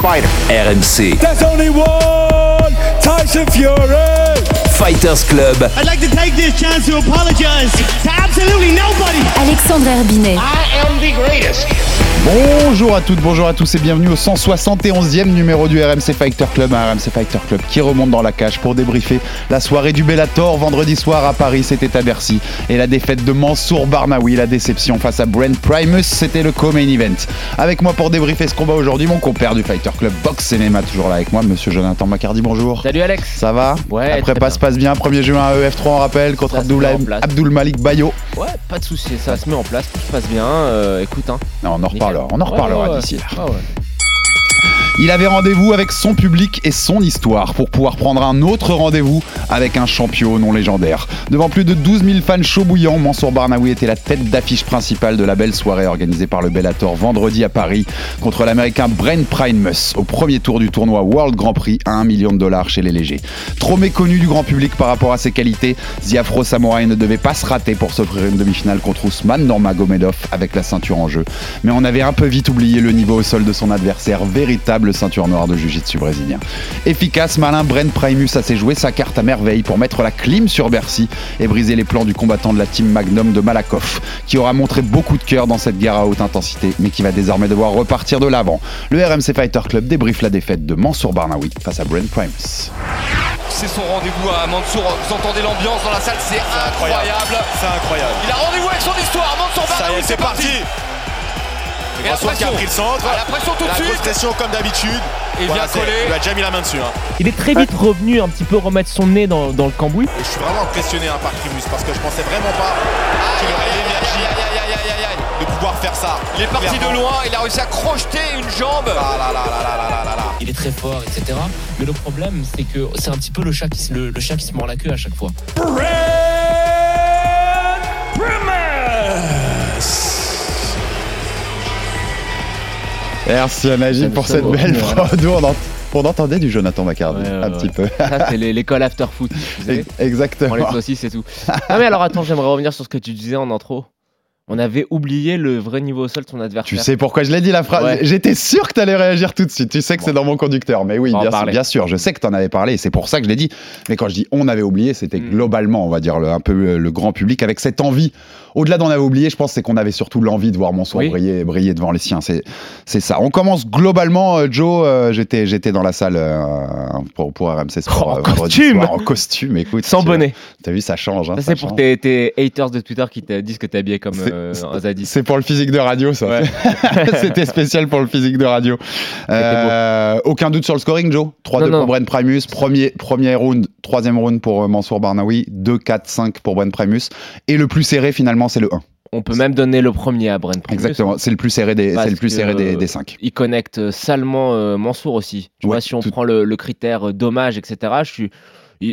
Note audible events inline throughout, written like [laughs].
fighter? RMC There's only one Tyson Fury. Fighters Club. I'd like to take this chance to apologize to absolutely nobody. Alexandre Herbinet. I am the greatest. Bonjour à toutes, bonjour à tous et bienvenue au 171e numéro du RMC Fighter Club, un RMC Fighter Club qui remonte dans la cage pour débriefer la soirée du Bellator vendredi soir à Paris, c'était à Bercy, et la défaite de Mansour Barnaoui, la déception face à Brent Primus, c'était le co-main event. Avec moi pour débriefer ce combat aujourd'hui, mon compère du Fighter Club Box Cinéma, toujours là avec moi, monsieur Jonathan Macardy, bonjour. Salut Alex Ça va Ouais, Après passe bien. passe bien, 1er juin à EF3 on rappelle, contre se. Abdoul Malik Bayo. Ouais, pas de soucis, ça se met en place, tout se passe bien. euh, écoute, hein. Non, on en reparlera, on en reparlera ouais, ouais. d'ici là. Ah. Il avait rendez-vous avec son public et son histoire pour pouvoir prendre un autre rendez-vous avec un champion non légendaire. Devant plus de 12 000 fans chauds bouillants, Mansour Barnaoui était la tête d'affiche principale de la belle soirée organisée par le Bellator vendredi à Paris contre l'américain Brent Primus au premier tour du tournoi World Grand Prix à 1 million de dollars chez les légers. Trop méconnu du grand public par rapport à ses qualités, The Afro Samurai ne devait pas se rater pour s'offrir une demi-finale contre Ousmane Normagomedov avec la ceinture en jeu. Mais on avait un peu vite oublié le niveau au sol de son adversaire, véritable ceinture noire de jiu-jitsu brésilien. Efficace, malin, Brent Primus a s'est joué sa carte à merveille pour mettre la clim sur Bercy et briser les plans du combattant de la team Magnum de Malakoff, qui aura montré beaucoup de cœur dans cette guerre à haute intensité, mais qui va désormais devoir repartir de l'avant. Le RMC Fighter Club débriefe la défaite de Mansour Barnaoui face à Brent Primus. C'est son rendez-vous à Mansour. Vous entendez l'ambiance dans la salle, c'est incroyable. C'est incroyable. Il a rendez-vous avec son histoire. Mansour Ça y Barnaoui, est, c'est parti. A pris le centre. Ah, la pression tout de suite. pression comme d'habitude. Il vient coller. Il a déjà mis la main dessus. Hein. Il est très vite revenu un petit peu remettre son nez dans, le cambouis. Et je suis vraiment impressionné hein, par Primus parce que je pensais vraiment pas qu'il aurait l'énergie de pouvoir faire ça. Il est parti de loin, il a réussi à crocheter une jambe. Ah il est très fort, etc. Mais le problème, c'est que c'est un petit peu le chat qui, se mord la queue à chaque fois. Merci à Ça pour cette belle prod. On, on entendait du Jonathan Macardy, Ouais, un ouais. petit peu. Ça, c'est l'école after foot. [laughs] sais. On Exactement. les saucisses et tout. [laughs] Ah, mais alors attends, j'aimerais revenir sur ce que tu disais en intro. On avait oublié le vrai niveau au sol de son adversaire. Tu sais pourquoi je l'ai dit la phrase Ouais. J'étais sûr que tu allais réagir tout de suite. Tu sais que c'est dans mon conducteur. Mais oui, bien sûr, bien sûr. Je sais que tu en avais parlé et c'est pour ça que je l'ai dit. Mais quand je dis on avait oublié, c'était Mm. globalement, on va dire, le- un peu le, grand public avec cette envie. Au-delà d'en avait oublié, je pense c'est qu'on avait surtout l'envie de voir Monsoir Oui. briller, briller devant les siens. C'est, c'est ça. On commence globalement, euh, Joe. euh, j'étais, j'étais dans la salle euh, pour, pour RMC Sport. En costume soir, En costume, écoute. Sans bonnet. T'as vu, ça change. hein, Ça, ça c'est pour tes, tes haters de Twitter qui te disent que t'es habillé comme C'est- euh, zadis. C'est pour le physique de radio, ça. Ouais. [laughs] C'était spécial pour le physique de radio. Euh, aucun doute sur le scoring, Joe 3-2 Non, non. pour Brent Primus. Premier, premier round, troisième round pour euh, Mansour Barnaoui. 2-4-5 pour Brent Primus. Et le plus serré, finalement, c'est le 1. On peut même donner le premier à Brent Primus. Exactement. C'est le plus serré des, c'est le plus serré des, euh, des 5. Il connecte salement euh, Mansour aussi. Tu Ouais, vois, si on tout- prend le, le critère euh, dommage, etc., je suis.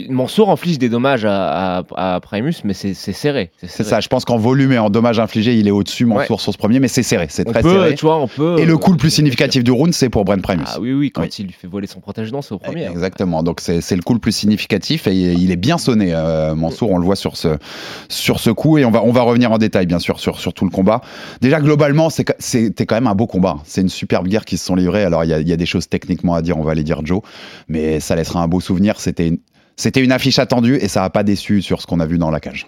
Mansour inflige des dommages à, à, à Primus, mais c'est serré. C'est ça. Je pense qu'en volume et en dommages infligés, il est au-dessus, Mansour, sur ce premier, mais c'est serré. C'est très peut, serré. tu vois, on peut. Et le coup le plus significatif du round, c'est pour Brent Primus. Ah oui, oui, quand Oui. il lui fait voler son protège-dents, c'est au premier. hein. Exactement. Donc c'est le coup le plus significatif et il est bien sonné. euh, Mansour, on le voit sur ce sur ce coup et on va on va revenir en détail bien sûr sur sur tout le combat. Déjà globalement, c'était quand même un beau combat. C'est une superbe guerre qui se sont livrées. Alors il y y a des choses techniquement à dire, on va les dire Joe, mais ça laissera un beau souvenir. C'était c'était une affiche attendue et ça n'a pas déçu sur ce qu'on a vu dans la cage.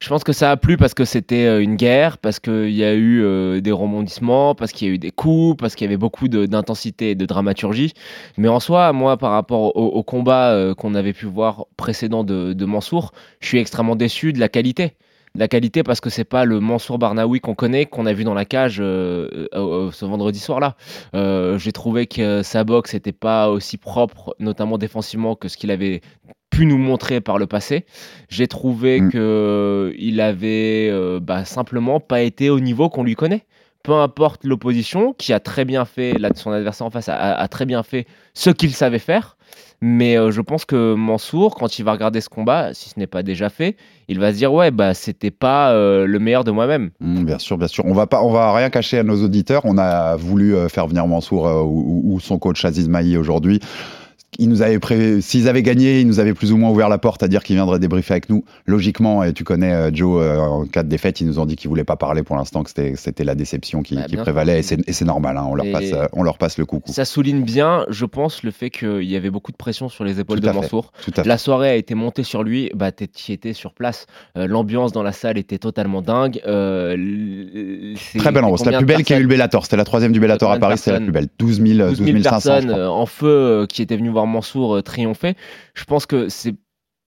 Je pense que ça a plu parce que c'était euh, une guerre, parce qu'il y a eu euh, des rebondissements, parce qu'il y a eu des coups, parce qu'il y avait beaucoup d'intensité et de dramaturgie. Mais en soi, moi, par rapport au, au combat euh, qu'on avait pu voir précédent de, de Mansour, je suis extrêmement déçu de la qualité. La qualité parce que c'est pas le Mansour Barnaoui qu'on connaît, qu'on a vu dans la cage euh, euh, euh, ce vendredi soir-là. Euh, J'ai trouvé que sa boxe n'était pas aussi propre, notamment défensivement, que ce qu'il avait pu nous montrer par le passé. J'ai trouvé Mm. que il avait bah, simplement pas été au niveau qu'on lui connaît. Peu importe l'opposition, qui a très bien fait, là, son adversaire en face a, a très bien fait ce qu'il savait faire. Mais euh, je pense que Mansour, quand il va regarder ce combat, si ce n'est pas déjà fait, il va se dire ouais bah c'était pas euh, le meilleur de moi-même. Mm, bien sûr, bien sûr. On va pas, on va rien cacher à nos auditeurs. On a voulu euh, faire venir Mansour ou, ou son coach Aziz Maï aujourd'hui. Ils nous avaient pré... S'ils avaient gagné, ils nous avaient plus ou moins ouvert la porte à dire qu'ils viendraient débriefer avec nous. Logiquement, et tu connais euh, Joe, euh, en cas de défaite, ils nous ont dit qu'ils voulaient pas parler pour l'instant, que c'était- la déception qui, Bah, qui prévalait, et c'est et c'est normal. hein, on, leur Et- passe, euh, on leur passe le coucou. Ça souligne bien, je pense, le fait qu'il y avait beaucoup de pression sur les épaules Tout de. Mansour. La soirée a été montée sur lui, bah tu étais sur place. Euh, L'ambiance dans la salle était totalement dingue. Euh, Très belle ambiance. La plus belle qui a eu le Bellator. C'était la troisième du Bellator à Paris, c'était la plus belle. 12 000, 12 000 500, je personnes en feu qui étaient venues voir Mansour euh, triompher. Je pense que c'est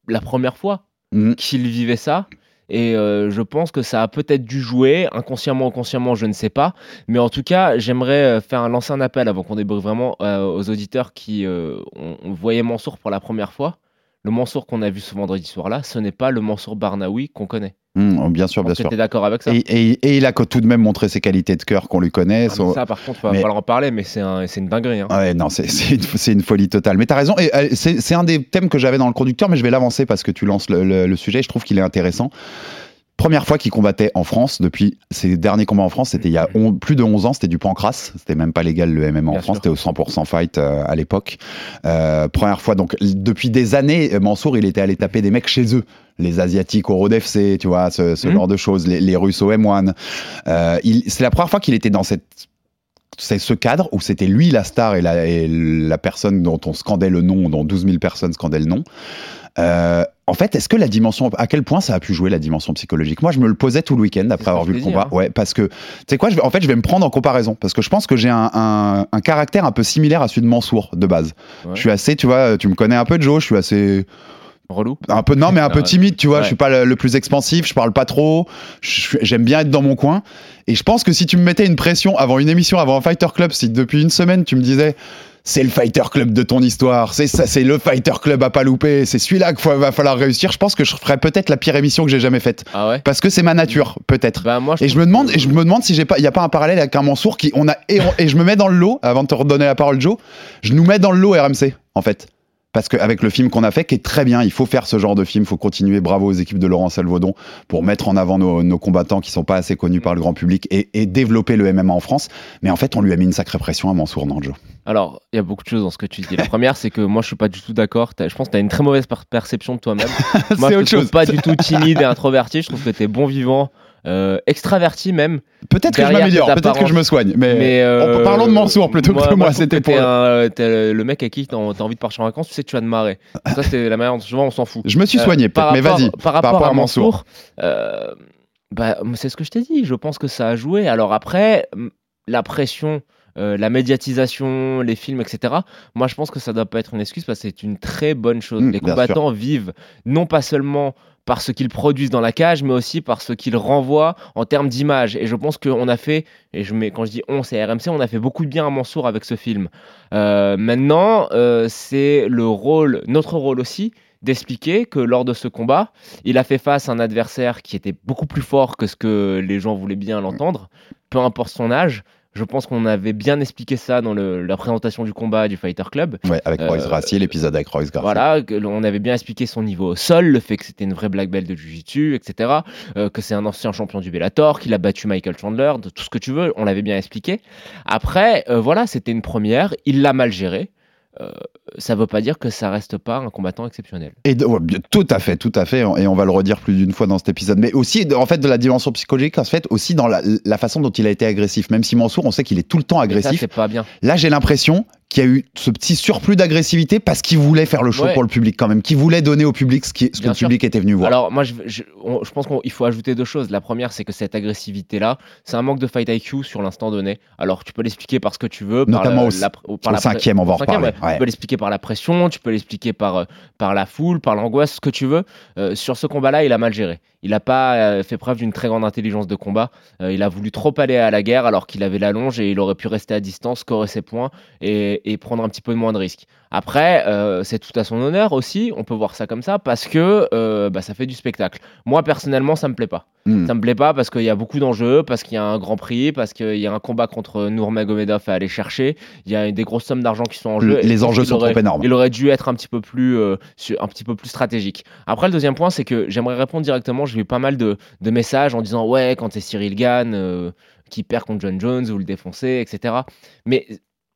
la première fois Mhm. qu'il vivait ça. Et euh, je pense que ça a peut-être dû jouer, inconsciemment ou consciemment, je ne sais pas. Mais en tout cas, j'aimerais euh, faire un, lancer un appel avant qu'on débriefe vraiment euh, aux auditeurs qui euh, ont, ont voyé Mansour pour la première fois. Le Mansour qu'on a vu ce vendredi soir-là, ce n'est pas le Mansour Barnaoui qu'on connaît. Mm, bien sûr, bien sûr. D'accord avec ça Et, et- et il a tout de même montré ses qualités de cœur qu'on lui connaît. Ah, son- Ça, par contre, il va mais- en parler, mais c'est un- c'est une dinguerie. hein. Ouais, non, c'est une, folie totale. Mais t'as raison, et euh, c'est c'est un des thèmes que j'avais dans le conducteur, mais je vais l'avancer parce que tu lances le, le- le sujet, je trouve qu'il est intéressant. Première fois qu'il combattait en France, depuis ses derniers combats en France, c'était il y a on- plus de 11 ans, c'était du pancras, c'était même pas légal le MMA en Bien France, c'était au 100% fight euh, à l'époque. Euh, première fois, donc depuis des années, Mansour, il était allé taper des mecs chez eux. Les Asiatiques au Road FC, tu vois, ce, ce Mhm. genre de choses, les, les Russes au M1. Euh, il- c'est la première fois qu'il était dans cette c'est ce cadre où c'était lui la star et la, et la personne dont on scandait le nom, dont 12 000 personnes scandaient le nom. Euh, en fait, est-ce que la dimension, à quel point ça a pu jouer la dimension psychologique? Moi, je me le posais tout le week-end après avoir vu le combat. hein. Ouais, parce que, tu sais quoi, je vais- en fait, je vais me prendre en comparaison parce que je pense que j'ai un, un- un caractère un peu similaire à celui de Mansour de base. Ouais. Je suis assez, tu vois, tu me connais un peu, Joe, je suis assez Relou. un peu non mais un peu timide tu vois Ouais. je suis pas le, le plus expansif je parle pas trop j'aime bien être dans mon coin et je pense que si tu me mettais une pression avant une émission avant un fighter club si depuis une semaine tu me disais c'est le fighter club de ton histoire c'est ça c'est le fighter club à pas louper c'est celui-là qu'il va falloir réussir je pense que je ferais peut-être la pire émission que j'ai jamais faite Ah ouais? Parce que c'est ma nature peut-être Bah, et je me demande, et je me demande si j'ai pas, il y a pas un parallèle avec un Mansour qui, on a, et, et je me mets dans le lot, avant de te redonner la parole, Joe, je nous mets dans le lot RMC, en fait. Parce qu'avec le film qu'on a fait, qui est très bien, il faut faire ce genre de film, il faut continuer. Bravo aux équipes de Laurent Salvaudon pour mettre en avant nos, nos combattants qui sont pas assez connus par le grand public et, et développer le MMA en France. Mais en fait, on lui a mis une sacrée pression à Mansour, non, Joe? Alors, il y a beaucoup de choses dans ce que tu dis. La première, c'est que moi, je suis pas du tout d'accord. Je pense que tu as une très mauvaise per- perception de toi-même. [laughs] moi, C'est je te trouve chose. pas du tout timide et introverti. Je trouve que tu es bon vivant, euh, extraverti même. Peut-être que je m'améliore, peut-être que je me soigne, mais, Mais, euh, parlons de Mansour plutôt que de moi. C'était pour. un- t'es le mec à qui t'as envie de partir en vacances, tu sais que tu vas te marrer. Ça, c'est la manière dont souvent on s'en fout. Je me suis Euh, soigné, par peut-être, mais vas-y. Par rapport, à Mansour, euh, bah, c'est ce que je t'ai dit. Je pense que ça a joué. Alors après, la pression, euh, la médiatisation, les films, etc. Moi, je pense que ça doit pas être une excuse parce que c'est une très bonne chose. Mm, les combattants vivent non pas seulement par ce qu'ils produisent dans la cage, mais aussi par ce qu'ils renvoient en termes d'image. Et je pense qu'on a fait, et je mets, quand je dis on, c'est RMC, on a fait beaucoup de bien à Mansour avec ce film. Euh, maintenant, euh, c'est le rôle, notre rôle aussi, d'expliquer que lors de ce combat, il a fait face à un adversaire qui était beaucoup plus fort que ce que les gens voulaient bien l'entendre, peu importe son âge. Je pense qu'on avait bien expliqué ça dans le- la présentation du combat du Fighter Club. Ouais, avec Royce Euh, Gracie, l'épisode avec Royce Gracie. Voilà, on avait bien expliqué son niveau au sol, le fait que c'était une vraie black belt de Jiu-Jitsu, etc. euh, que c'est un ancien champion du Bellator, qu'il a battu Michael Chandler, de tout ce que tu veux, on l'avait bien expliqué. Après, euh, voilà, c'était une première, il l'a mal géré. Euh, ça veut pas dire que ça reste pas un combattant exceptionnel. Et de- ouais, bien, tout à fait, tout à fait, et on va le redire plus d'une fois dans cet épisode. Mais aussi, en fait, de la dimension psychologique, en fait, aussi dans la, la façon dont il a été agressif. Même si Mansour, on sait qu'il est tout le temps ça, agressif. c'est pas bien. Là, j'ai l'impression qu'il y a eu ce petit surplus d'agressivité parce qu'il voulait faire le show Ouais. pour le public quand même, qu'il voulait donner au public ce, qui, ce que le public était venu voir. Alors, moi, je, je, on- je pense qu'il faut ajouter deux choses. La première, c'est que cette agressivité-là, c'est un manque de fight IQ sur l'instant donné. Alors, tu peux l'expliquer par ce que tu veux, par Notamment la- au- la- par au la cinquième, on va en au reparler, ouais. ouais. Tu peux l'expliquer par la pression, tu peux l'expliquer par, euh, par la foule, par l'angoisse, ce que tu veux. Euh, sur ce combat-là, il a mal géré. Il n'a pas euh, fait preuve d'une très grande intelligence de combat. Euh, il a voulu trop aller à la guerre alors qu'il avait la longe et il aurait pu rester à distance, scorer ses points et, et, et prendre un petit peu moins de risques. Après, euh, c'est tout à son honneur aussi, on peut voir ça comme ça, parce que euh, bah, ça fait du spectacle. Moi, personnellement, ça me plaît pas. Hmm. Ça me plaît pas parce qu'il y a beaucoup d'enjeux, parce qu'il y a un grand prix, parce qu'il y a un combat contre Nurmagomedov à aller chercher. Il y a des grosses sommes d'argent qui sont en jeu. Les enjeux sont aurait- trop énormes. Il aurait dû être un petit peu plus, euh, un petit peu plus stratégique. Après, le deuxième point, c'est que j'aimerais répondre directement. J'ai eu pas mal de, de messages en disant ouais, quand c'est Cyril Gann qui perd contre John Jones, vous le défoncez, etc. Mais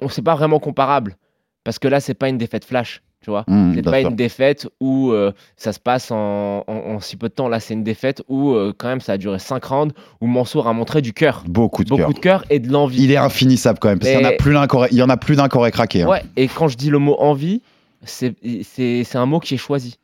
on c'est pas vraiment comparable parce que là, c'est pas une défaite flash. Tu vois, Hmm, c'est pas une défaite où euh, ça se passe en, en- en si peu de temps. Là, c'est une défaite où euh, quand même ça a duré 5 rounds où Mansour a montré du cœur, Beaucoup de cœur. beaucoup de cœur et de l'envie. Il est infinissable quand même, parce qu'il y en a plus d'un il y en a plus d'un qui aurait craqué. hein. Ouais, et quand je dis le mot envie, c'est un mot qui est choisi.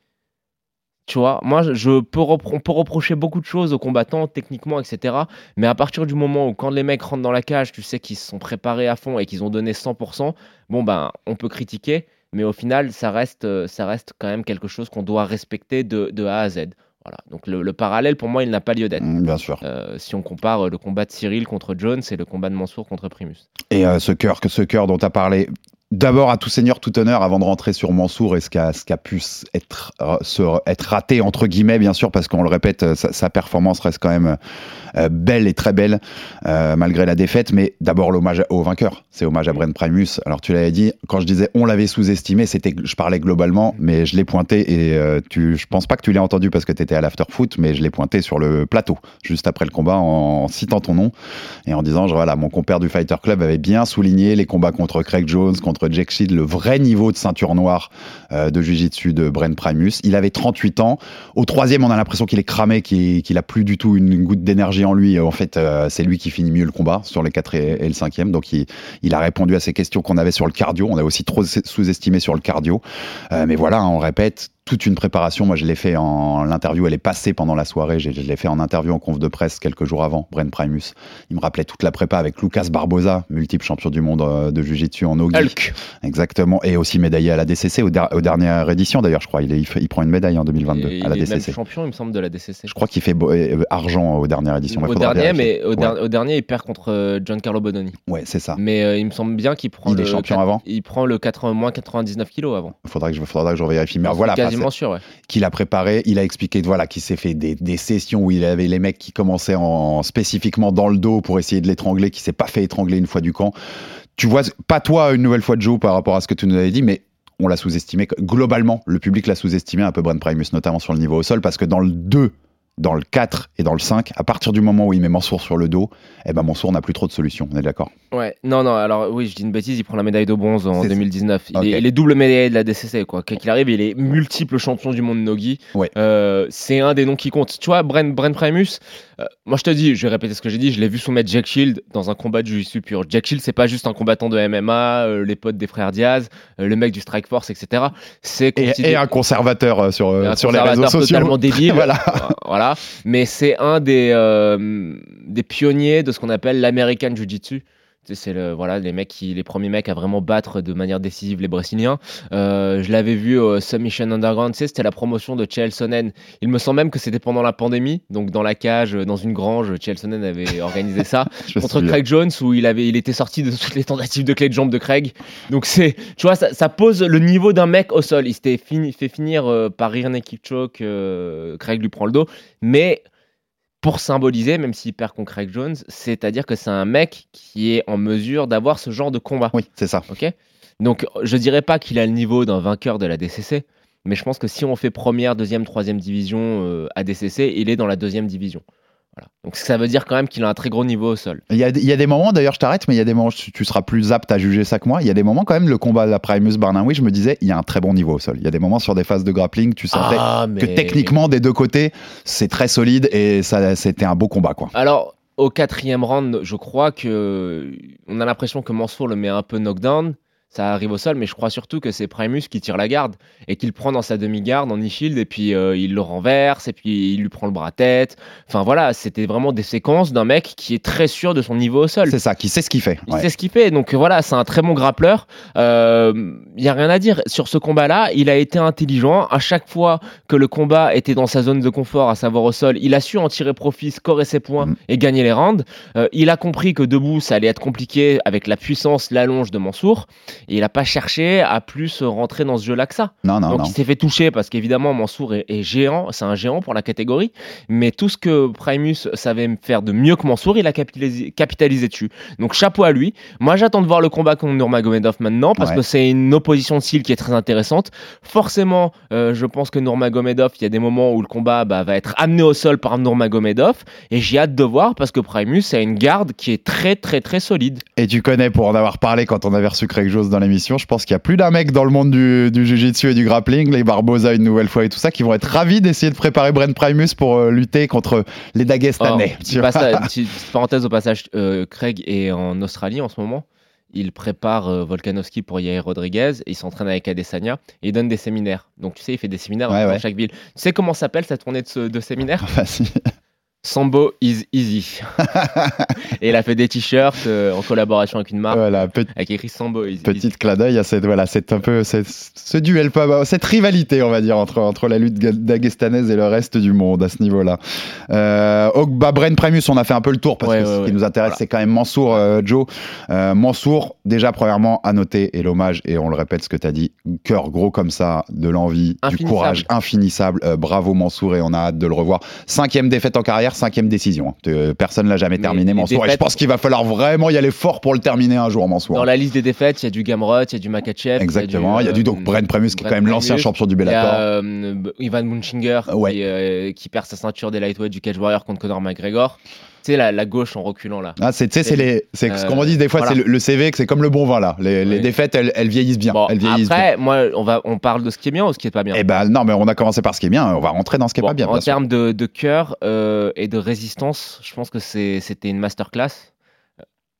Tu vois, moi, je- peux on peut reprocher beaucoup de choses aux combattants, techniquement, etc. Mais à partir du moment où, quand les mecs rentrent dans la cage, tu sais qu'ils se sont préparés à fond et qu'ils ont donné 100%, bon, ben, on peut critiquer, mais au final, ça reste, euh, ça reste quand même quelque chose qu'on doit respecter de, de A à Z. Voilà. Donc, le, le parallèle, pour moi, il n'a pas lieu d'être. Hmm, Bien sûr. Euh, si on compare euh, le combat de Cyril contre Jones et le combat de Mansour contre Primus. Et euh, ce cœur, que ce cœur dont tu as parlé, d'abord à tout seigneur, tout honneur, avant de rentrer sur Mansour et ce qui a, ce qui a pu être, euh, être raté, entre guillemets, bien sûr, parce qu'on le répète, euh, sa, performance reste quand même euh, belle et très belle, malgré la défaite. Mais d'abord, l'hommage au vainqueur, c'est hommage à Brent Primus. Alors, tu l'avais dit, quand je disais on l'avait sous-estimé, c'était je parlais globalement, mais je l'ai pointé et tu, je pense pas que tu l'aies entendu parce que tu étais à l'afterfoot, mais je l'ai pointé sur le plateau, juste après le combat, en, citant ton nom et en disant, voilà, mon compère du Fighter Club avait bien souligné les combats contre Craig Jones, contre Jack Shield, le vrai niveau de ceinture noire euh, de Jiu-Jitsu de Brent Primus. Il avait 38 ans. Au troisième, on a l'impression qu'il est cramé, qu'il qu'il a plus du tout une, goutte d'énergie en lui. En fait, euh, c'est lui qui finit mieux le combat sur les 4 et, le cinquième. Donc, il, a répondu à ces questions qu'on avait sur le cardio. On a aussi trop sous-estimé sur le cardio. Euh, mais voilà, on répète, toute une préparation. Moi, je l'ai fait en l'interview. Elle est passée pendant la soirée. Je, l'ai fait en interview en conf de presse quelques jours avant. Brent Primus. Il me rappelait toute la prépa avec Lucas Barbosa, multiple champion du monde euh, de Jiu-Jitsu en Ogi. Hulk Exactement. Et aussi médaillé à la DCC, aux, der- aux dernières éditions d'ailleurs, je crois. Il, est- il fait- il prend une médaille en 2022 Et à la il est même DCC. champion, il me semble, de la DCC. Je crois qu'il fait bo- euh, argent aux dernières éditions. au dernier, mais au, Ouais. der- au dernier, il perd contre euh, Giancarlo Bononi. Ouais, c'est ça. Mais euh, il me semble bien qu'il prend Il le est champion avant Il prend le 80, moins 99 kilos avant. Faudra que je, faudra que je vérifie. Mais voilà, quasiment sûr, ouais. qu'il a préparé. Il a expliqué voilà, qu'il s'est fait des, des sessions où il avait les mecs qui commençaient en, spécifiquement dans le dos pour essayer de l'étrangler, qui s'est pas fait étrangler une fois du camp. Tu vois, pas toi une nouvelle fois Joe par rapport à ce que tu nous avais dit, mais on l'a sous-estimé. Globalement, le public l'a sous-estimé un peu Brent Primus, notamment sur le niveau au sol, parce que dans le 2, dans le 4 et dans le 5, à partir du moment où il met Mansour sur le dos, eh ben Mansour n'a plus trop de solutions. On est d'accord? Ouais, non, non, alors oui, je dis une bêtise, il prend la médaille de bronze en C'est- 2019. Il, est, il est double médaillé de la DCC, quoi. Qu'il arrive, il est multiple champion du monde Nogi. Ouais. Euh, c'est un des noms qui compte. Tu vois, Brent, Brent Primus, euh, moi je te dis, je vais répéter ce que j'ai dit, je l'ai vu soumettre Jack Shield dans un combat de jiu-jitsu pur. Jack Shield, c'est pas juste un combattant de MMA, euh, les potes des frères Diaz, le mec du Strike Force, etc. C'est et, et un conservateur sur, un sur les réseaux sociaux. totalement débile. [laughs] Voilà. Euh, Mais c'est un des, euh, des pionniers de ce qu'on appelle l'American Jiu-Jitsu. C'est le, voilà, les, mecs qui, les premiers mecs à vraiment battre de manière décisive les Brésiliens. Euh, je l'avais vu au Submission Underground, tu sais, c'était la promotion de Chael Sonnen. Il me semble même que c'était pendant la pandémie, donc dans la cage, dans une grange, Chael Sonnen avait organisé ça [laughs] contre. Craig Jones où il avait il était sorti de toutes les tentatives de clé de jambe de Craig donc c'est tu vois ça, ça pose le niveau d'un mec au sol il s'était fini, fait finir euh, par Irene Kipchoge euh, Craig lui prend le dos mais pour symboliser même s'il perd contre Craig Jones c'est à dire que c'est un mec qui est en mesure d'avoir ce genre de combat. Oui, c'est ça. ok? Donc je dirais pas qu'il a le niveau d'un vainqueur de la DCC mais je pense que si on fait première deuxième troisième division euh, à DCC il est dans la deuxième division voilà. Donc ça veut dire quand même qu'il a un très gros niveau au sol. Il y, a, il y a des moments, d'ailleurs, je t'arrête, mais il y a des moments, tu, tu seras plus apte à juger ça que moi. Il y a des moments, quand même, le combat de la Primus Barnaoui, je me disais, il y a un très bon niveau au sol. Il y a des moments sur des phases de grappling, tu sentais Ah, que techniquement, des deux côtés, c'est très solide et ça, c'était un beau combat, quoi. Alors, au quatrième round, je crois que on a l'impression que Mansour le met un peu knockdown. Ça arrive au sol, mais je crois surtout que c'est Primus qui tire la garde et qu'il le prend dans sa demi-garde en e-shield et puis euh, il le renverse et puis il lui prend le bras tête. Enfin voilà, c'était vraiment des séquences d'un mec qui est très sûr de son niveau au sol. C'est ça, qui sait ce qu'il fait. Il ouais. sait ce qu'il fait, donc voilà, c'est un très bon grappleur. Il y a rien à dire sur ce combat-là. Il a été intelligent. À chaque fois que le combat était dans sa zone de confort, à savoir au sol, il a su en tirer profit, scorer ses points Mm. et gagner les rounds. Euh, il a compris que debout, ça allait être compliqué avec la puissance, l'allonge de Mansour. Et il a pas cherché à plus rentrer dans ce jeu-là que ça. Non, non, Donc non. il s'est fait toucher parce qu'évidemment Mansour est, est géant, c'est un géant pour la catégorie, mais tout ce que Primus savait faire de mieux que Mansour, il a capitalisé, capitalisé dessus. Donc chapeau à lui. Moi j'attends de voir le combat contre Nurmagomedov maintenant parce Ouais. que c'est une opposition de style qui est très intéressante. Forcément, euh, je pense que Nurmagomedov, il y a des moments où le combat bah, va être amené au sol par Nurmagomedov et j'ai hâte de voir parce que Primus a une garde qui est très très très solide. Et tu connais, pour en avoir parlé quand on avait reçu Craig Jones dans l'émission, je pense qu'il y a plus d'un mec dans le monde du, du jiu-jitsu et du grappling, les Barbosa une nouvelle fois et tout ça, qui vont être ravis d'essayer de préparer Brent Primus pour euh, lutter contre les Dagestanais. Oh, tu petite parenthèse au passage, euh, Craig est en Australie en ce moment. Il prépare euh, Volkanovski pour Yair Rodriguez et il s'entraîne avec Adesanya et il donne des séminaires. Donc tu sais, il fait des séminaires Ouais, dans ouais. chaque ville. Tu sais comment s'appelle cette tournée de, ce- de séminaires [laughs] Vas-y. Sambo is easy. et il a fait des t-shirts euh, en collaboration avec une marque Voilà, avec écrit Sambo is easy. petite clin d'œil à cette, voilà, c'est un peu cette- ce duel, pas- cette rivalité, on va dire, entre, entre la lutte dagestanaise et le reste du monde à ce niveau-là. Euh, bah, Brent Primus, on a fait un peu le tour parce Ouais, que ouais, ce qui nous intéresse, Voilà. c'est quand même Mansour, euh, Joe. Euh, Mansour, déjà, premièrement, à noter, et l'hommage, et on le répète ce que tu as dit, cœur gros comme ça, de l'envie, du courage infinissable. Bravo Mansour, et on a hâte de le revoir. Cinquième défaite en carrière, cinquième décision. Euh, personne l'a jamais Mais terminé, Mansour. Et je pense qu'il va falloir vraiment y aller fort pour le terminer un jour, Mansour. Dans la liste des défaites, il y a du Gamrot, il y a du Makachev. Exactement. Il y a du donc euh, Brent Primus qui est quand même l'ancien champion du Il y Bellator. a euh, Ivan Munchinger Ouais. qui, euh, qui perd sa ceinture des lightweight du Cage Warrior contre Conor McGregor. Tu sais, la, la gauche en reculant là. Ah, c'est, c'est les, c'est ce Euh, qu'on dit des fois, voilà. c'est le, le CV, que c'est comme le bon vin là. Les, les défaites, elles, elles vieillissent bien. Bon, elles vieillissent après, moi, on, va, on parle de ce qui est bien ou ce qui est pas bien? Eh ben non, mais on a commencé par ce qui est bien. On va rentrer dans ce qui est Bon, pas bien. en termes de, de cœur euh, et de résistance, je pense que c'est- c'était une masterclass.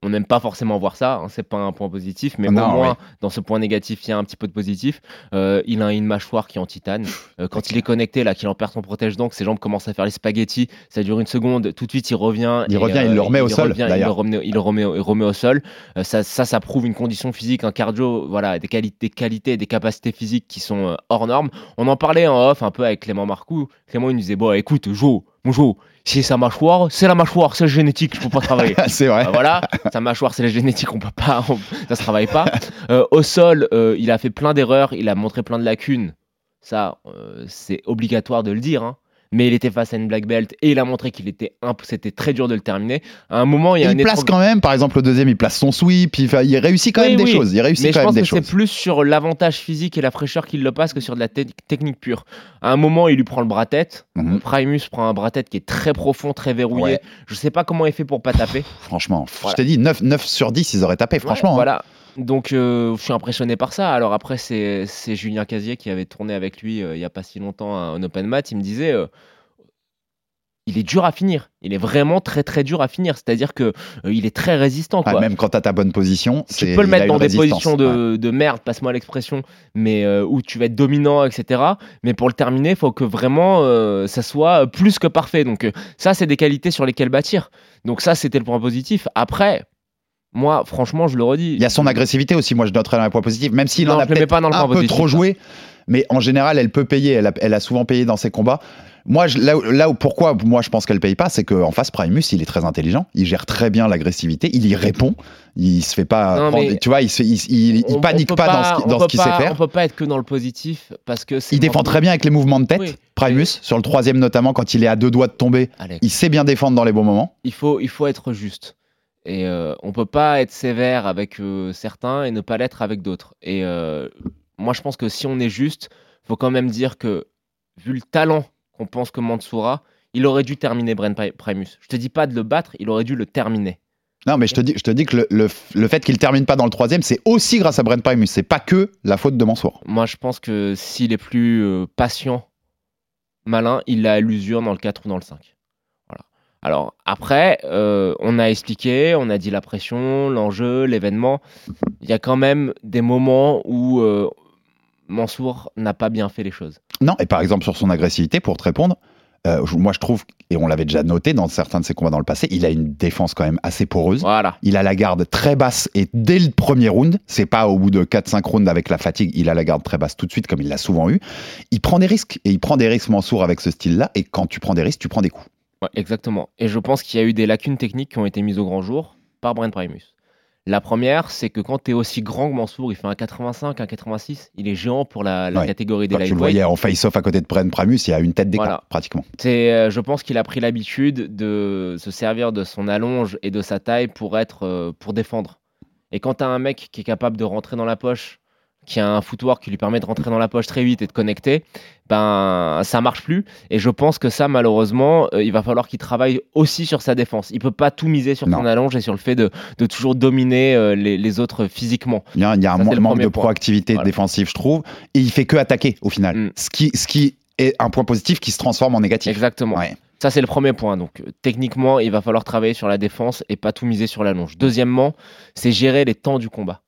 Euh, On n'aime pas forcément voir ça, hein, c'est pas un point positif, mais Non, au moins dans ce point négatif, il y a un petit peu de positif. Euh, il a une mâchoire qui est en titane. Euh, quand il est connecté, là, qu'il en perd son protège donc ses jambes commencent à faire les spaghettis. Ça dure une seconde, tout de suite il revient. Il et, revient, il le remet au sol, revient, il le remet, il le remet, il le remet au sol. Euh, ça, ça, ça prouve une condition physique, un cardio, voilà, des qualités, des qualités, des capacités physiques qui sont euh, hors normes. On en parlait en off un peu avec Clément Marcoux. Clément il nous disait bon, écoute, Jo, mon Jo, si c'est sa mâchoire, c'est la mâchoire, c'est le génétique, je peux pas travailler. [laughs] c'est vrai. Euh, voilà, sa mâchoire, c'est la génétique, on peut pas, on- ça se travaille pas. Euh, au sol, euh, il a fait plein d'erreurs, il a montré plein de lacunes. Ça, euh, c'est obligatoire de le dire. hein. Mais il était face à une black belt et il a montré qu'il était imp- c'était très dur de le terminer. À un moment, il y Il, a un place quand même, par exemple, le deuxième, il place son sweep. Il, il réussit quand Oui, même des choses. Il réussit Mais je quand même pense des que c'est plus sur l'avantage physique et la fraîcheur qu'il le passe que sur de la te- technique pure. À un moment, il lui prend le bras-tête. Mhm. Primus prend un bras-tête qui est très profond, très verrouillé. Ouais. Je sais pas comment il fait pour pas taper. Franchement, Voilà. je t'ai dit 9, 9 sur 10, ils auraient tapé, franchement. Ouais, hein. Donc, euh, je suis impressionné par ça. Alors, après, c'est c'est Julien Casier qui avait tourné avec lui euh, il y a pas si longtemps un open mat. Il me disait. euh, il est dur à finir. Il est vraiment très très dur à finir. C'est-à-dire que il est très résistant. Ah, même quand t'as ta bonne position, tu c'est- peux le mettre dans des résistance. positions Ouais. de, de merde, passe-moi l'expression, mais où tu vas être dominant, etc. Mais pour le terminer, il faut que vraiment ça soit plus que parfait. Donc ça, c'est des qualités sur lesquelles bâtir. Donc ça, c'était le point positif. Après, moi, franchement, je le redis. Il y a son agressivité aussi, moi je noterais dans les points positifs, même s'il en a peut-être pas un peu positif, trop joué, mais en général elle peut payer, elle a, elle a souvent payé dans ses combats. Moi, je- là, où- là où pourquoi moi je pense qu'elle paye pas, c'est qu'en face Primus il est très intelligent, il gère très bien l'agressivité, il y répond, il se fait pas, Non, prendre- tu vois, il, se il, il- On- panique peut pas, dans ce, qu'il sait pas- faire. On peut pas être que dans le positif parce que Il défend très bien avec les mouvements de tête, Oui. Primus, sur le troisième notamment, quand il est à deux doigts de tomber, Alex, il sait bien défendre dans les bons moments. il faut, il faut être juste. Et euh, on peut pas être sévère avec euh, certains et ne pas l'être avec d'autres. Et euh, moi, je pense que si on est juste, faut quand même dire que vu le talent qu'on pense que Mansour a, il aurait dû terminer Brent Pri- Primus. Je te dis pas de le battre, il aurait dû le terminer. Non, mais je te dis, je te dis que le, le- le fait qu'il termine pas dans le troisième, c'est aussi grâce à Brent Primus, c'est pas que la faute de Mansour. Moi, je pense que s'il est plus euh, patient, malin, il l'a à l'usure dans le 4 ou dans le 5. Alors, après, euh, on a expliqué, on a dit la pression, l'enjeu, l'événement. Il y a quand même des moments où euh, Mansour n'a pas bien fait les choses. Non, et par exemple sur son agressivité, pour te répondre, euh, moi je trouve, et on l'avait déjà noté dans certains de ses combats dans le passé, il a une défense quand même assez poreuse. Voilà. Il a la garde très basse et dès le premier round, c'est pas au bout de 4-5 rounds avec la fatigue, il a la garde très basse tout de suite comme il l'a souvent eu. Il prend des risques et il prend des risques Mansour avec ce style-là et quand tu prends des risques, tu prends des coups. Ouais, exactement. Et je pense qu'il y a eu des lacunes techniques qui ont été mises au grand jour par Brent Primus. La première, c'est que quand tu es aussi grand que Mansour, il fait un 85, un 86, il est géant pour la, la Ouais. catégorie des Quand tu le lightweight. voyais en face-off à côté de Bren Pramus, il y a une tête d'écart, Voilà. pratiquement. Euh, je pense qu'il a pris l'habitude de se servir de son allonge et de sa taille pour être, euh, pour défendre. Et quand tu as un mec qui est capable de rentrer dans la poche, qui a un footwork qui lui permet de rentrer dans la poche très vite et de connecter, ben ça marche plus. Et je pense que ça, malheureusement, euh, il va falloir qu'il travaille aussi sur sa défense. Il peut pas tout miser sur Non. son allonge et sur le fait de, de toujours dominer euh, les, les autres physiquement. Il y a, il y a un Ça, manque de point. proactivité Voilà. défensive, je trouve. Et il fait que attaquer au final. Mm. Ce, qui, ce qui est un point positif qui se transforme en négatif. Exactement. Ouais. Ça, c'est le premier point. Donc, euh, techniquement, il va falloir travailler sur la défense et pas tout miser sur la longe. Deuxièmement, c'est gérer les temps du combat.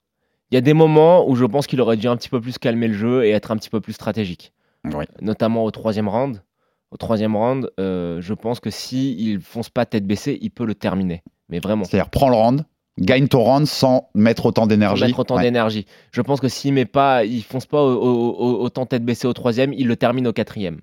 Il y a des moments où je pense qu'il aurait dû un petit peu plus calmer le jeu et être un petit peu plus stratégique. Oui. Notamment au troisième round. Au troisième round, euh, je pense que si il fonce pas tête baissée, il peut le terminer. Mais vraiment. C'est-à-dire, prends le round, gagne ton round sans mettre autant Sans d'énergie. mettre autant Ouais. d'énergie. Je pense que s'il met pas, il fonce pas au- au- au- autant tête baissée au troisième, il le termine au quatrième.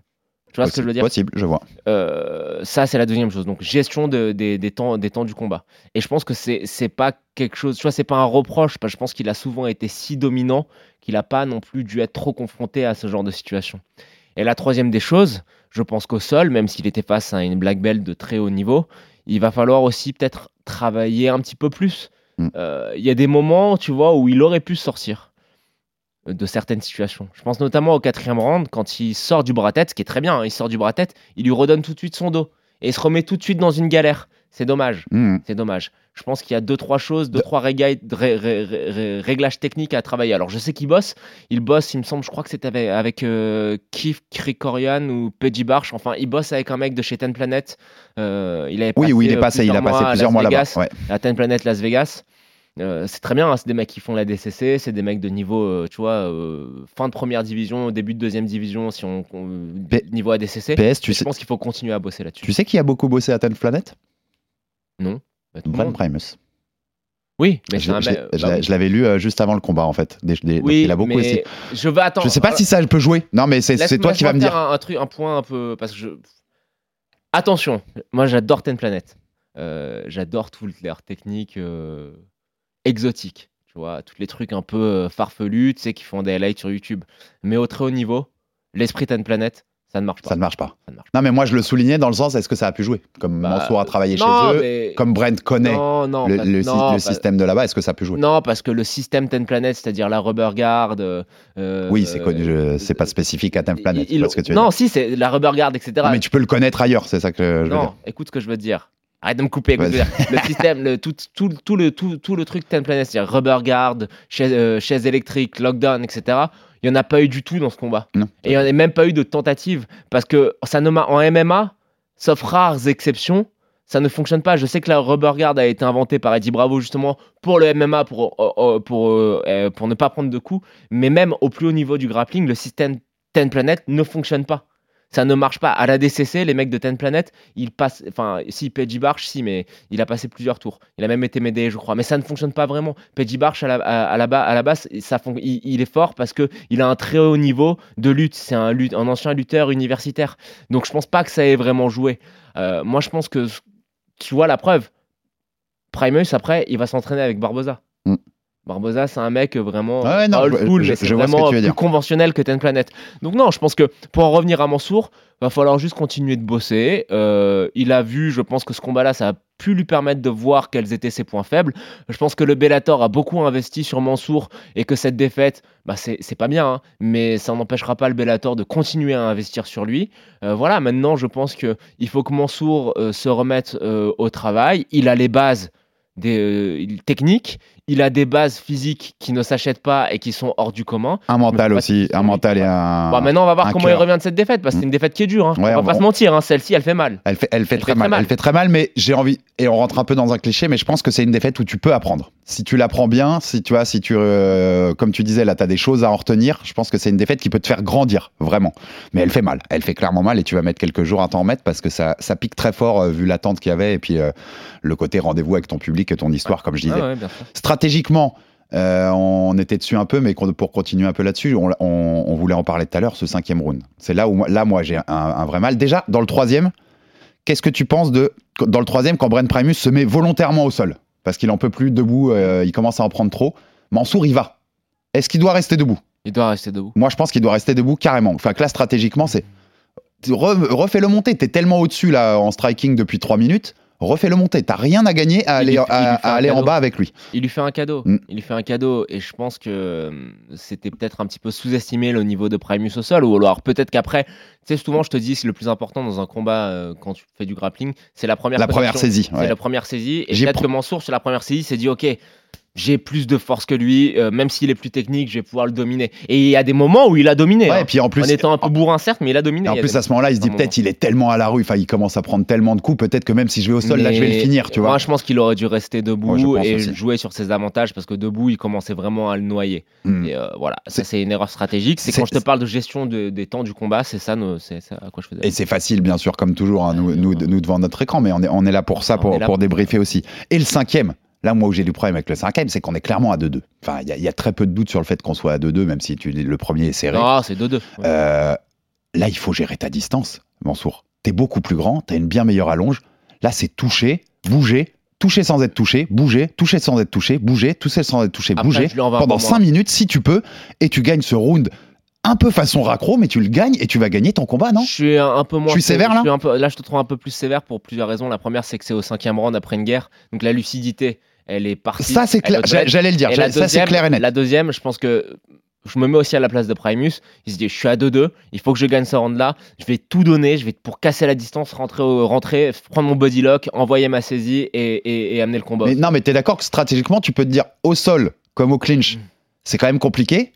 Tu vois ce que je veux dire Possible, je vois. Euh, ça, c'est la deuxième chose. Donc, gestion de- des, des temps, des temps du combat. Et je pense que c'est c'est pas quelque chose, tu vois, c'est pas un reproche, parce que je pense qu'il a souvent été si dominant qu'il n'a pas non plus dû être trop confronté à ce genre de situation. Et la troisième des choses, je pense qu'au sol, même s'il était face à une black belt de très haut niveau, il va falloir aussi peut-être travailler un petit peu plus. Mm. Euh, Il y a des moments, tu vois, où il aurait pu sortir de certaines situations. Je pense notamment au quatrième round, quand il sort du bras-tête, ce qui est très bien, hein, il sort du bras-tête, il lui redonne tout de suite son dos. Et il se remet tout de suite dans une galère. C'est dommage. Mm. C'est dommage. Je pense qu'il y a deux, trois choses, deux, trois réga- ré- ré- ré- ré- réglages techniques à travailler. Alors, je sais qu'il bosse. Il bosse, il me semble, je crois que c'était avec, avec euh, Keith Krikorian ou Peggy Barch. Enfin, il bosse avec un mec de chez Ten Planet. Euh, il avait Oui, oui, il est euh, passé, il a passé plusieurs mois là-bas. Ouais. à Ten Planet Las Vegas. Euh, c'est très bien, hein, c'est des mecs qui font la DCC, c'est des mecs de niveau, euh, tu vois, euh, fin de première division, début de deuxième division, si on, niveau ADCC. PS, tu je sais, pense qu'il faut continuer à bosser là-dessus. tu sais qui a beaucoup bossé à Ten Planet? Bah, tout le Bren monde. Primus. Oui, mais Je, je- je- bah je l'avais lu euh, juste avant le combat, en fait. Des- des- donc Oui, il a beaucoup essayé. je vais attendre. Je sais pas si ça peut jouer. Non, mais c'est c'est toi qui vas me dire. Un, un truc, un point un peu parce que je. Attention, moi j'adore Ten Planet. Euh, j'adore toutes leurs techniques euh, exotiques. Tu vois, tous les trucs un peu euh, farfelus, tu sais, qui font des highlights sur YouTube. Mais au très haut niveau, l'esprit Ten Planet, ça ne marche pas. Ça ne marche pas. Ça ne marche Non, mais moi, je le soulignais dans le sens est-ce que ça a pu jouer? Comme Bah, Mansour a travaillé non, chez eux, mais- comme Brent connaît Non, non, le, non, système de là-bas, est-ce que ça a pu jouer? Non, parce que le système Ten Planet, c'est-à-dire la rubber guard. euh, Oui, c'est connu, euh, c'est pas spécifique à Ten Planet. il- je vois ce que tu non, dire. si, c'est la rubber guard, etc. Non, mais tu peux le connaître ailleurs, c'est ça que je veux Non, dire. écoute ce que je veux te dire. Arrête de me couper. écoute. Le système, le, tout, tout, tout le, tout, tout le truc Ten Planet, c'est-à-dire rubber guard, chaise, euh, chaise électrique, lockdown, etc. Il n'y en a pas eu du tout dans ce combat. Non. Et il n'y en a même pas eu de tentative. Parce que ça ne m'a- en MMA, sauf rares exceptions, ça ne fonctionne pas. Je sais que la rubber guard a été inventée par Eddie Bravo justement pour le MMA, pour, euh, euh, pour, euh, euh, pour ne pas prendre de coups. Mais même au plus haut niveau du grappling, le système Ten Planet ne fonctionne pas. Ça ne marche pas. À la DCC, les mecs de Ten Planet, ils passent. Enfin, si, Peggy Barch, si, mais il a passé plusieurs tours. Il a même été médaillé, je crois. Mais ça ne fonctionne pas vraiment. Peggy Barch, à la, à, à la, ba- à la base, ça il, il est fort parce qu'il a un très haut niveau de lutte. C'est un, un ancien lutteur universitaire. Donc, je pense pas que ça ait vraiment joué. Euh, moi, je pense que. Tu vois la preuve. Primus, après, il va s'entraîner avec Barbosa. Barbosa, c'est un mec vraiment Ouais, non, old school, mais c'est ce vraiment plus dire. conventionnel que Ten Planet. Donc non, je pense que pour en revenir à Mansour, va falloir juste continuer de bosser. Euh, il a vu, je pense que ce combat-là, ça a pu lui permettre de voir quels étaient ses points faibles. Je pense que le Bellator a beaucoup investi sur Mansour et que cette défaite, bah c'est pas bien, hein, mais ça n'empêchera pas le Bellator de continuer à investir sur lui. Euh, voilà, maintenant, je pense que il faut que Mansour euh, se remette euh, au travail. Il a les bases des euh, techniques, il a des bases physiques qui ne s'achètent pas et qui sont hors du commun. Un mental aussi, un mental et un. Bon, maintenant, on va voir comment il revient de cette défaite, parce que c'est une défaite qui est dure. Hein. Ouais, on va on- pas se mentir, hein, celle-ci, elle fait mal. Elle fait, elle fait Elle très fait mal. très mal. Elle fait très mal, mais j'ai envie. Et on rentre un peu dans un cliché, mais je pense que c'est une défaite où tu peux apprendre. Si tu l'apprends bien, si tu vois, si tu, euh, comme tu disais, là, tu as des choses à en retenir. Je pense que c'est une défaite qui peut te faire grandir, vraiment. Mais elle fait mal. Elle fait clairement mal et tu vas mettre quelques jours à t'en remettre parce que ça, ça pique très fort euh, vu l'attente qu'il y avait et puis euh, le côté rendez-vous avec ton public et ton histoire, comme je disais. Ah ouais, bien sûr. Stratégiquement, euh, on était dessus un peu, mais pour continuer un peu là-dessus, on, on- on voulait en parler tout à l'heure, ce cinquième round. C'est là où moi, là, moi, j'ai un, un vrai mal. Déjà, dans le troisième, qu'est-ce que tu penses de dans le troisième quand Brent Primus se met volontairement au sol? Parce qu'il en peut plus debout, euh, il commence à en prendre trop. Mansour, il va. Est-ce qu'il doit rester debout? Il doit rester debout. Moi, je pense qu'il doit rester debout carrément. Enfin, que là, stratégiquement, c'est. Re- Refais-le monter. T'es tellement au-dessus là en striking depuis 3 minutes. Refais-le monter. T'as rien à gagner à aller, lui- à- aller en bas avec lui. Il lui fait un cadeau. Mm. Il lui fait un cadeau. Et je pense que euh, c'était peut-être un petit peu sous-estimé le niveau de Primus au sol. Ou alors peut-être qu'après, tu sais, souvent je te dis, c'est le plus important dans un combat euh, quand tu fais du grappling, c'est la première La première saisie. C'est la première saisie. Et peut-être pr- que Mansour, sur la première saisie, s'est dit Ok, j'ai plus de force que lui, euh, même s'il est plus technique, je vais pouvoir le dominer. Et il y a des moments où il a dominé. Ouais, hein. et puis en plus, en étant un peu bourrin, certes, mais il a dominé. Et en plus, à ce moment-là, il se dit peut-être il est tellement à la rue, enfin, il commence à prendre tellement de coups, peut-être que même si je vais au sol, là, je vais le finir, tu vois. Moi, je pense qu'il aurait dû rester debout et aussi. jouer sur ses avantages parce que debout, il commençait vraiment à le noyer. Hmm. Et euh, voilà, ça c'est une erreur stratégique. C'est quand je te parle de gestion de- des temps du combat, c'est ça, ça à quoi je faisais. Et c'est facile, bien sûr, comme toujours, hein, nous, nous, nous devant notre écran, mais on est, on est là pour ça, pour- débriefer aussi. Et le cinquième, là, moi, où j'ai du problème avec le cinquième, c'est qu'on est clairement à 2-2. Enfin, il y, y a très peu de doute sur le fait qu'on soit à 2-2, même si tu, le premier est serré. Non, c'est 2-2. Ouais. Euh, là, il faut gérer ta distance, Mansour. T'es beaucoup plus grand, t'as une bien meilleure allonge. Là, c'est toucher, bouger, toucher sans être touché, bouger, toucher sans être touché, bouger, toucher sans être touché, Après, bouger. Pendant peu 5 moins. minutes, si tu peux, et tu gagnes ce round un peu façon raccro, mais tu le gagnes et tu vas gagner ton combat, non? Je suis un, peu moins. Je suis sévère, je là? suis un peu- Là, je te trouve un peu plus sévère pour plusieurs raisons. La première, c'est que c'est au cinquième round après une guerre, donc la lucidité, elle est partie. Ça, c'est clair. J'allais le dire. Ça, c'est clair et net. La deuxième, je pense que je me mets aussi à la place de Primus. Il se dit, je suis à 2-2, il faut que je gagne ce round-là. Je vais tout donner, je vais pour casser la distance, rentrer, au- rentrer prendre mon body lock, envoyer ma saisie et, et- et amener le combat. Mais non, mais t'es d'accord que stratégiquement, tu peux te dire au sol comme au clinch, Mm. c'est quand même compliqué.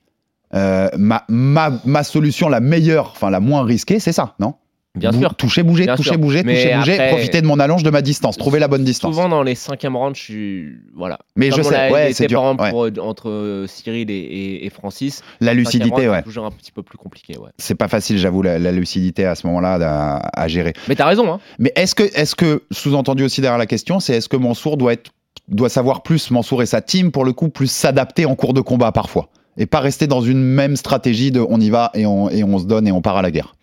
Euh, ma, ma, ma solution la meilleure, enfin la moins risquée, c'est ça, non? Bien Bou- sûr. Toucher, bouger, Bien toucher, sûr. bouger, Mais toucher, bouger, profiter de mon allonge, de ma distance, trouver la bonne distance. Souvent dans les cinquièmes rounds, je suis voilà. Mais Comme je sais, ouais, c'est dur. par exemple, ouais. pour, euh, entre euh, Cyril et, et- et Francis. La lucidité, round, ouais. C'est toujours un petit peu plus compliqué, ouais. C'est pas facile, j'avoue, la, la lucidité à ce moment-là à, à gérer. Mais t'as raison, hein. Mais est-ce que, est-ce que, sous-entendu aussi derrière la question, c'est est-ce que Mansour doit être, doit savoir plus, Mansour et sa team, pour le coup, plus s'adapter en cours de combat parfois? Et pas rester dans une même stratégie de on y va et on, et on se donne et on part à la guerre?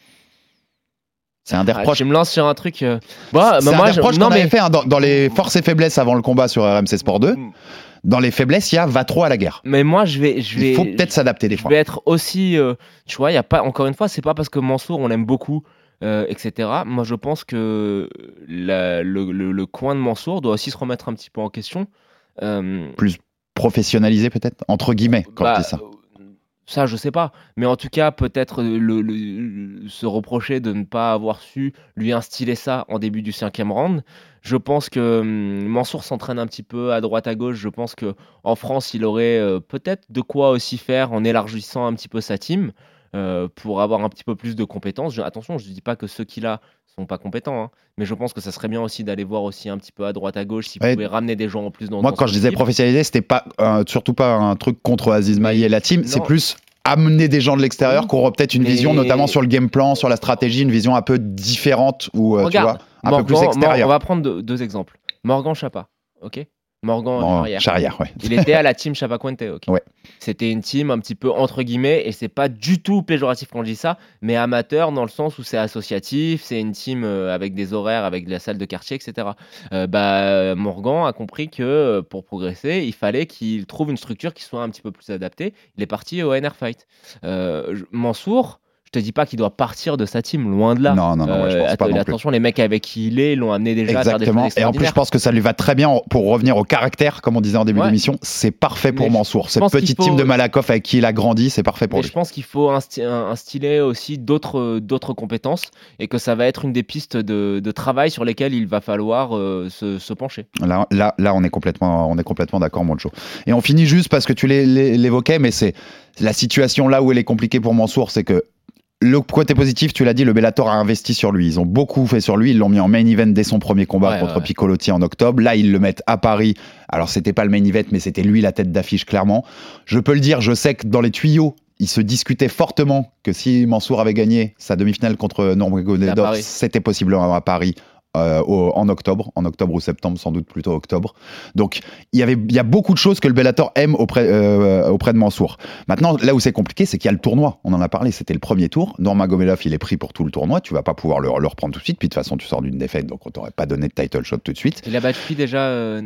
C'est un des Ah, reproches. je me lance sur un truc. euh, bah, c'est bah, un des je- reproches qu'on mais avait fait hein, dans, dans les forces et faiblesses avant le combat sur RMC Sport 2. Dans les faiblesses, il y a va trop à la guerre. mais moi je vais je vais Il faut peut-être s'adapter des je fois. vais être aussi euh, tu vois il y a pas encore une fois c'est pas parce que Mansour on l'aime beaucoup euh, etc moi je pense que la- le, le- le coin de Mansour doit aussi se remettre un petit peu en question Euh, Professionnaliser peut-être Entre guillemets, quand bah, je dis ça. Ça je sais pas. Mais en tout cas peut-être euh, le- se reprocher de ne pas avoir su lui instiller ça en début du cinquième round. Je pense que hum, Mansour s'entraîne un petit peu à droite à gauche. Je pense que en France il aurait euh, peut-être de quoi aussi faire en élargissant un petit peu sa team euh, pour avoir un petit peu plus de compétences. Je- attention, je ne dis pas que ceux qu'il a sont pas compétents, hein, mais je pense que ça serait bien aussi d'aller voir aussi un petit peu à droite à gauche s'il Ouais. pouvait ramener des gens en plus dans Moi, dans quand je disais professionnaliser, c'était pas euh, surtout pas un truc contre Aziz Maï et la team, c'est plus amener des gens de l'extérieur Oui. qui auront peut-être une Mais- vision, notamment sur le game plan, sur la stratégie, une vision un peu différente ou euh, tu vois, un peu plus extérieure. On va prendre deux, deux exemples. Morgan Chapa, ok? Morgan Bon, Charrière. Charrière, ouais. Il était à la [laughs] team Chapacuente, ok. Ouais. C'était une team un petit peu entre guillemets, et c'est pas du tout péjoratif quand je dis ça, mais amateur dans le sens où c'est associatif, c'est une team euh, avec des horaires, avec de la salle de quartier, etc. Euh, bah, Morgan a compris que euh, pour progresser, il fallait qu'il trouve une structure qui soit un petit peu plus adaptée. Il est parti au NR Fight. Euh, Mansour, te dis pas qu'il doit partir de sa team, loin de là. Non, non, non, ouais, je pense Euh, pas non plus. attention, les mecs avec qui il est, l'ont amené déjà à faire des Exactement. Et en plus, je pense que ça lui va très bien pour revenir au caractère, comme on disait en début Ouais. d'émission. C'est parfait pour Mais je Mansour. Cette petite faut- team de Malakoff avec qui il a grandi, c'est parfait pour Mais lui. je pense qu'il faut instiller aussi d'autres d'autres compétences et que ça va être une des pistes de, de travail sur lesquelles il va falloir euh, se, se pencher. Là, là, là, on est complètement, on est complètement d'accord, Moncho. Et on finit juste parce que tu l'é- l'é- l'évoquais, mais c'est la situation là où elle est compliquée pour Mansour, c'est que le côté positif, tu l'as dit, le Bellator a investi sur lui. Ils ont beaucoup fait sur lui. Ils l'ont mis en main event dès son premier combat Ouais, contre ouais. Piccolotti en octobre. Là, ils le mettent à Paris. Alors, c'était pas le main event, mais c'était lui la tête d'affiche, clairement. Je peux le dire, je sais que dans les tuyaux, il se discutait fortement que si Mansour avait gagné sa demi-finale contre Nurmagomedov, c'était possiblement à Paris. Euh, en octobre, en octobre ou septembre, sans doute plutôt octobre. Donc il y avait, il y a beaucoup de choses que le Bellator aime auprès, euh, auprès de Mansour. Maintenant, là où c'est compliqué, c'est qu'il y a le tournoi. On en a parlé, c'était le premier tour. Nurmagomedov, il est pris pour tout le tournoi. Tu vas pas pouvoir le, le reprendre tout de suite. Puis de toute façon, tu sors d'une défaite, donc on t'aurait pas donné de title shot tout de suite. Il a battu déjà euh,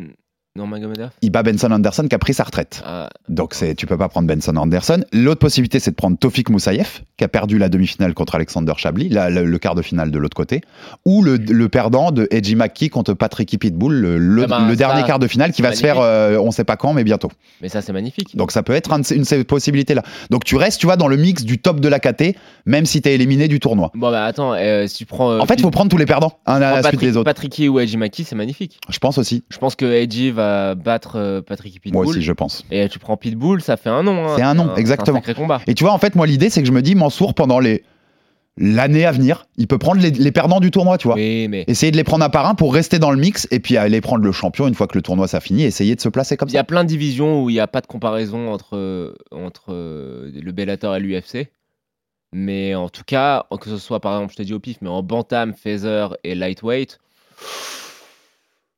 Nurmagomedov il bat Benson Anderson qui a pris sa retraite. Ah, Donc c'est, tu peux pas prendre Benson Anderson. L'autre possibilité, c'est de prendre Tofik Moussaïef, qui a perdu la demi-finale contre Alexander Chabli, la- le, le quart de finale de l'autre côté, ou le, le perdant de Edgy McKee contre Patrick Pitbull, le, le- Eh ben, dernier quart de finale qui va se faire, euh, on sait pas quand, mais bientôt. Mais ça, c'est magnifique. Donc ça peut être un de ces- une de ces possibilités-là. Donc tu restes, tu vois, dans le mix du top de la KT, même si t'es éliminé du tournoi. Bon, bah attends, euh, si tu prends. euh, En fait, il faut prendre tous les perdants, un à la suite Patrick, des autres. Patricky ou Eiji Maki, c'est magnifique. Je pense aussi. Je pense que Eiji va battre euh, Patrick Pitbull. Moi aussi, je pense. Et tu prends Pitbull, ça fait un nom. hein. C'est un nom, exactement. C'est un sacré combat. Et tu vois, en fait, moi, l'idée, c'est que je me dis, Mansour, pendant les l'année à venir, il peut prendre les, les perdants du tournoi, tu vois. Oui, mais Essayer de les prendre un par un pour rester dans le mix et puis aller prendre le champion une fois que le tournoi ça fini, essayer de se placer comme il y a ça. plein de divisions où il n'y a pas de comparaison entre, euh, entre euh, le Bellator et l'UFC. Mais en tout cas, que ce soit par exemple, je te dis au pif, mais en bantam, feather et lightweight,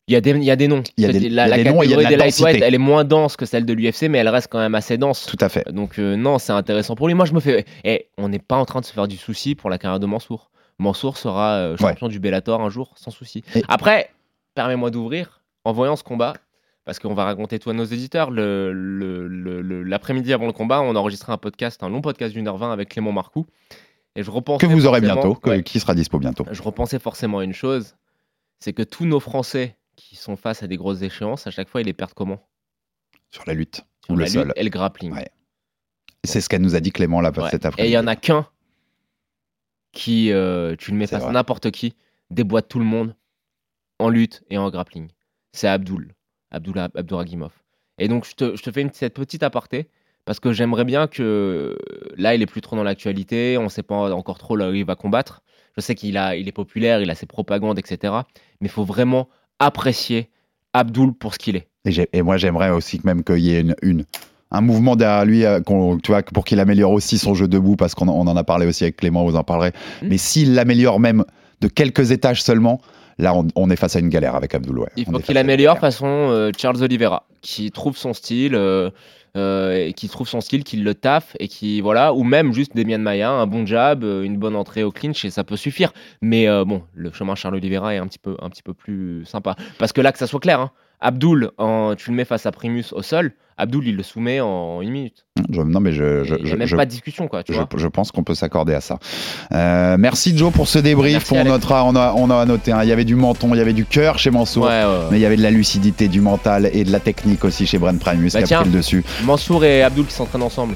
il y a des, il y a des noms. Il y a des- la y a la des noms et il y a de catégorie la des lightweight, elle est moins dense que celle de l'UFC, mais elle reste quand même assez dense. Tout à fait. Donc euh, non, c'est intéressant pour lui. Moi, je me fais. Eh, on n'est pas en train de se faire du souci pour la carrière de Mansour. Mansour sera euh, champion du Bellator un jour, sans souci. Et- Après, permets-moi d'ouvrir en voyant ce combat, parce qu'on va raconter tout à nos éditeurs. L'après-midi avant le combat, on a enregistré un podcast, un long podcast d'une heure vingt avec Clément Marcoux. Et je repensais Que vous aurez bientôt, que- ouais, qui sera dispo bientôt. je repensais forcément à une chose, c'est que tous nos Français qui sont face à des grosses échéances, à chaque fois, ils les perdent comment? Sur la lutte. Sur Ou le la lutte et le grappling. Ouais. C'est ce qu'elle nous a dit Clément là Ouais. cet Et après-midi. il y en a qu'un qui, euh, tu le mets face à n'importe qui, déboîte tout le monde en lutte et en grappling. C'est Abdul, Abdul Abdouragimov. Et donc, je te, je te fais une, cette petite aparté parce que j'aimerais bien que là, il est plus trop dans l'actualité, on ne sait pas encore trop là où il va combattre. Je sais qu'il a, il est populaire, il a ses propagandes, etc. Mais il faut vraiment apprécier Abdul pour ce qu'il est. Et, moi, j'aimerais aussi que même qu'il y ait une, une- un mouvement derrière lui, euh, qu'on- tu vois, pour qu'il améliore aussi son jeu debout, parce qu'on en- on en a parlé aussi avec Clément, vous en parlerez. Mm. Mais s'il l'améliore même de quelques étages seulement, là, on, on est face à une galère avec Abdul. ouais. Il faut qu'il améliore façon euh, Charles Oliveira, qui trouve son style, euh, et qui trouve son style, qui le taffe et qui voilà, ou même juste Demian Maya, un bon jab, euh, une bonne entrée au clinch et ça peut suffire. Mais euh, bon, le chemin Charles Oliveira est un petit peu, un petit peu plus sympa. Parce que là, que ça soit clair, hein, Abdul, en- tu le mets face à Primus au sol, Abdul il le soumet en une minute. Je- non, mais je, je, Il n'y a je- même je- pas de discussion quoi, tu je, vois. je pense qu'on peut s'accorder à ça. Euh, merci Joe pour ce débrief. Merci, on, Alex. notera, on, a, on a noté, hein, il y avait du menton, il y avait du cœur chez Mansour. Ouais, ouais, ouais. Mais il y avait de la lucidité, du mental et de la technique aussi chez Brent Primus Bah qui a tiens. pris le dessus. Mansour et Abdul qui s'entraînent ensemble.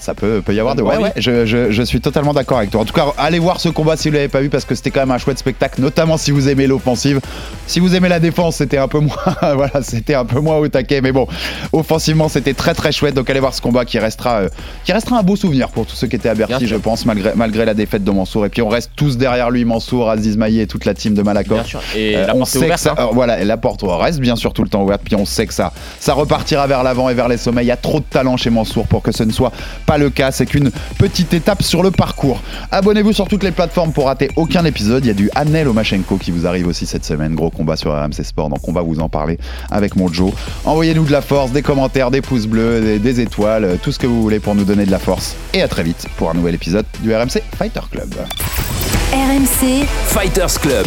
Ça peut, peut y avoir de. Ouais, Ouais, ouais, je, je- je suis totalement d'accord avec toi. En tout cas, allez voir ce combat si vous l'avez pas vu parce que c'était quand même un chouette spectacle, notamment si vous aimez l'offensive. Si vous aimez la défense, c'était un peu moins, [laughs] voilà, c'était un peu moins au taquet, mais bon, offensivement, c'était très très chouette. Donc allez voir ce combat qui restera, euh, qui restera un beau souvenir pour tous ceux qui étaient à Bercy, je pense, malgré malgré la défaite de Mansour. Et puis on reste tous derrière lui, Mansour, Aziz Maï et toute la team de Malakoff. Bien sûr. Et Euh, la on porte est sait que ouverte. ça, hein. euh, voilà, la porte reste bien sûr tout le temps ouverte. Puis on sait que ça, ça repartira vers l'avant et vers les sommets. Il y a trop de talent chez Mansour pour que ce ne soit pas le cas. C'est qu'une petite étape sur le parcours. Abonnez-vous sur toutes les plateformes pour rater aucun épisode. Il y a du Anel Omachenko qui vous arrive aussi cette semaine. Gros combat sur RMC Sport, donc on va vous en parler avec mon Joe. Envoyez-nous de la force, des commentaires, des pouces bleus, des, des étoiles, euh, tout ce que vous voulez pour nous donner de la force. Et à très vite pour un nouvel épisode du RMC Fighter Club. RMC, Fighters Club.